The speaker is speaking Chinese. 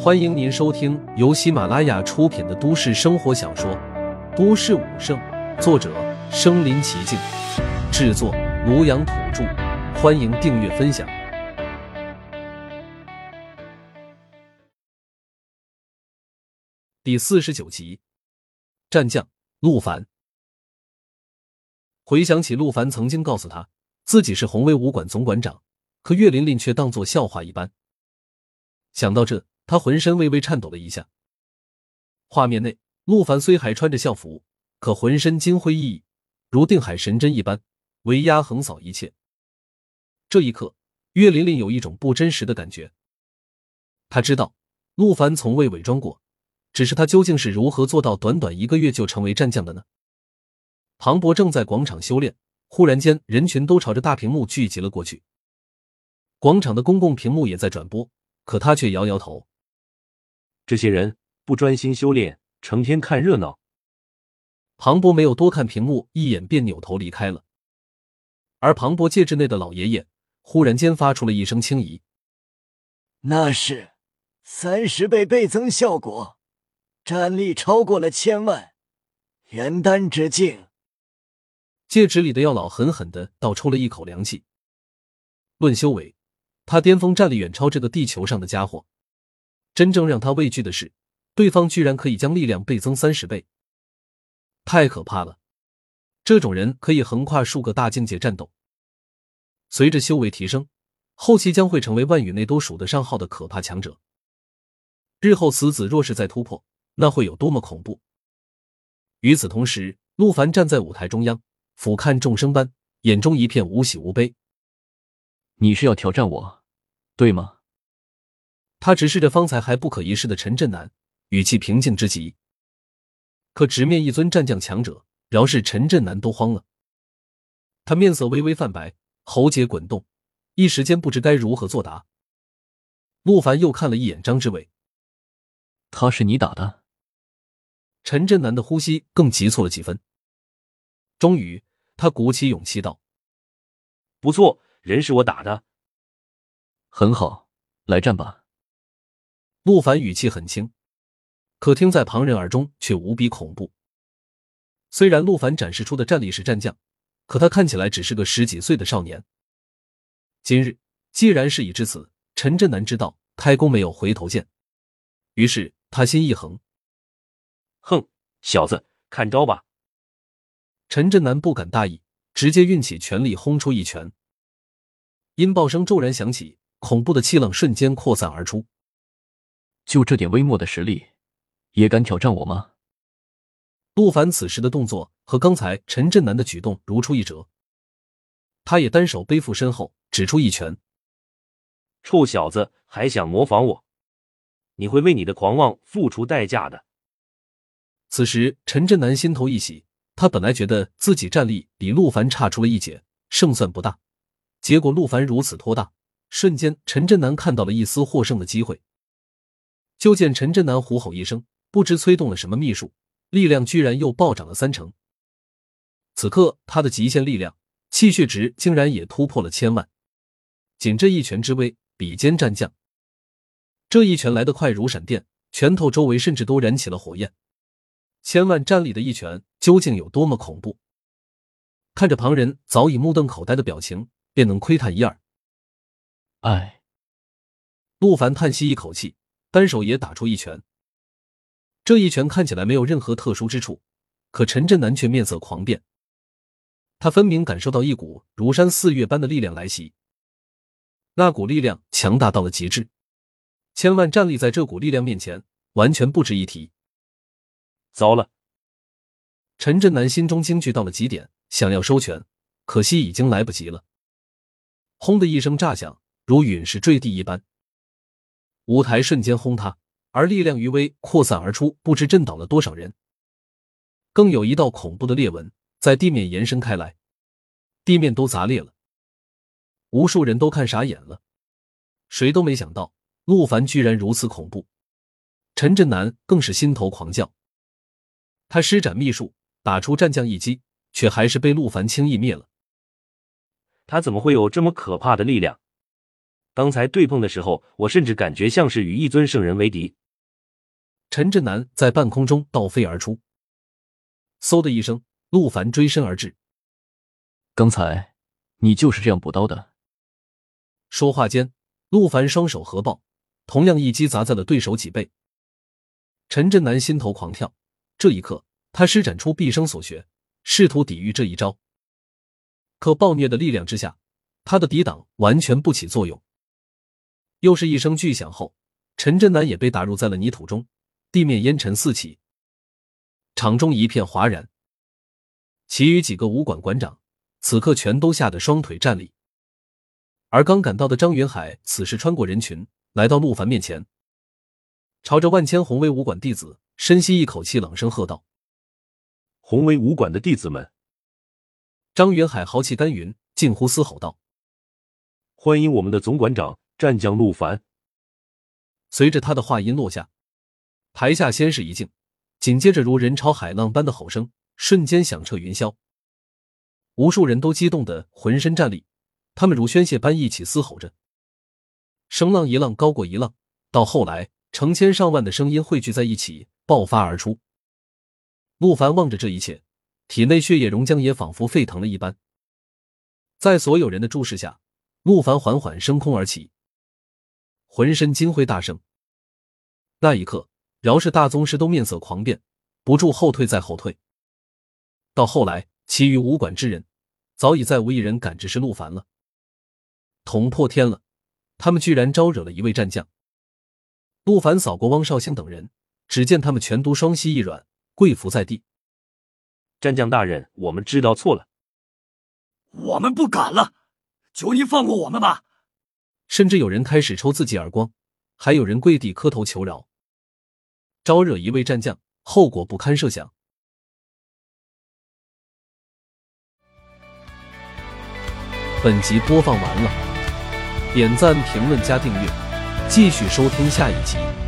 欢迎您收听由喜马拉雅出品的都市生活小说《都市武圣》，作者：身临其境，制作：庐阳土著。欢迎订阅分享。第四十九集，战将陆凡。回想起陆凡曾经告诉他自己是红威武馆总馆长，可岳琳琳却当作笑话一般。想到这，他浑身微微颤抖了一下。画面内，陆凡虽还穿着校服，可浑身金辉熠熠，如定海神针一般，威压横扫一切。这一刻，岳琳琳有一种不真实的感觉。他知道陆凡从未伪装过，只是他究竟是如何做到短短一个月就成为战将的呢？庞博正在广场修炼，忽然间，人群都朝着大屏幕聚集了过去。广场的公共屏幕也在转播，可他却摇摇头：“这些人不专心修炼，成天看热闹。”庞博没有多看屏幕一眼，便扭头离开了。而庞博戒指内的老爷爷。忽然间发出了一声轻疑：“那是三十倍倍增效果，战力超过了千万，元丹之境。”戒指里的药老狠狠的倒抽了一口凉气。论修为，他巅峰战力远超这个地球上的家伙。真正让他畏惧的是，对方居然可以将力量倍增三十倍，太可怕了！这种人可以横跨数个大境界战斗。随着修为提升，后期将会成为万语内都数得上号的可怕强者。日后死子若是再突破，那会有多么恐怖！与此同时，陆凡站在舞台中央，俯瞰众生般，眼中一片无喜无悲。你是要挑战我，对吗？他直视着方才还不可一世的陈震南，语气平静之极。可直面一尊战将强者，饶是陈震南都慌了。他面色微微泛白。喉结滚动，一时间不知该如何作答。陆凡又看了一眼张志伟，他是你打的？陈震南的呼吸更急促了几分。终于，他鼓起勇气道：“不错，人是我打的。”很好，来战吧。陆凡语气很轻，可听在旁人耳中却无比恐怖。虽然陆凡展示出的战力是战将。可他看起来只是个十几岁的少年。今日既然事已至此，陈震南知道开弓没有回头箭，于是他心一横，哼，小子，看招吧！陈震南不敢大意，直接运起全力轰出一拳。音爆声骤然响起，恐怖的气浪瞬间扩散而出。就这点微末的实力，也敢挑战我吗？陆凡此时的动作和刚才陈震南的举动如出一辙，他也单手背负身后，指出一拳：“臭小子，还想模仿我？你会为你的狂妄付出代价的。”此时，陈震南心头一喜，他本来觉得自己战力比陆凡差出了一截，胜算不大，结果陆凡如此拖大，瞬间陈震南看到了一丝获胜的机会。就见陈震南虎吼一声，不知催动了什么秘术。力量居然又暴涨了三成。此刻他的极限力量气血值竟然也突破了千万。仅这一拳之威，比肩战将。这一拳来得快如闪电，拳头周围甚至都燃起了火焰。千万战力的一拳究竟有多么恐怖？看着旁人早已目瞪口呆的表情，便能窥探一二。唉，陆凡叹息一口气，单手也打出一拳。这一拳看起来没有任何特殊之处，可陈震南却面色狂变。他分明感受到一股如山似月般的力量来袭，那股力量强大到了极致，千万站立在这股力量面前完全不值一提。糟了！陈震南心中惊惧到了极点，想要收拳，可惜已经来不及了。轰的一声炸响，如陨石坠地一般，舞台瞬间轰塌。而力量余威扩散而出，不知震倒了多少人。更有一道恐怖的裂纹在地面延伸开来，地面都砸裂了。无数人都看傻眼了，谁都没想到陆凡居然如此恐怖。陈震南更是心头狂叫，他施展秘术打出战将一击，却还是被陆凡轻易灭了。他怎么会有这么可怕的力量？刚才对碰的时候，我甚至感觉像是与一尊圣人为敌。陈震南在半空中倒飞而出，嗖的一声，陆凡追身而至。刚才你就是这样补刀的？说话间，陆凡双手合抱，同样一击砸在了对手脊背。陈震南心头狂跳，这一刻，他施展出毕生所学，试图抵御这一招。可暴虐的力量之下，他的抵挡完全不起作用。又是一声巨响后，陈真南也被打入在了泥土中，地面烟尘四起，场中一片哗然。其余几个武馆馆长此刻全都吓得双腿站立，而刚赶到的张云海此时穿过人群，来到陆凡面前，朝着万千红威武馆弟子深吸一口气，冷声喝道：“红威武馆的弟子们！”张云海豪气干云，近乎嘶吼道：“欢迎我们的总馆长！”战将陆凡，随着他的话音落下，台下先是一静，紧接着如人潮海浪般的吼声瞬间响彻云霄，无数人都激动的浑身战栗，他们如宣泄般一起嘶吼着，声浪一浪高过一浪，到后来成千上万的声音汇聚在一起，爆发而出。陆凡望着这一切，体内血液熔浆也仿佛沸腾了一般，在所有人的注视下，陆凡缓缓升空而起。浑身金辉大盛，那一刻，饶是大宗师都面色狂变，不住后退再后退。到后来，其余武馆之人早已再无一人敢直视陆凡了。捅破天了，他们居然招惹了一位战将。陆凡扫过汪少卿等人，只见他们全都双膝一软，跪伏在地。战将大人，我们知道错了，我们不敢了，求您放过我们吧。甚至有人开始抽自己耳光，还有人跪地磕头求饶。招惹一位战将，后果不堪设想。本集播放完了，点赞、评论、加订阅，继续收听下一集。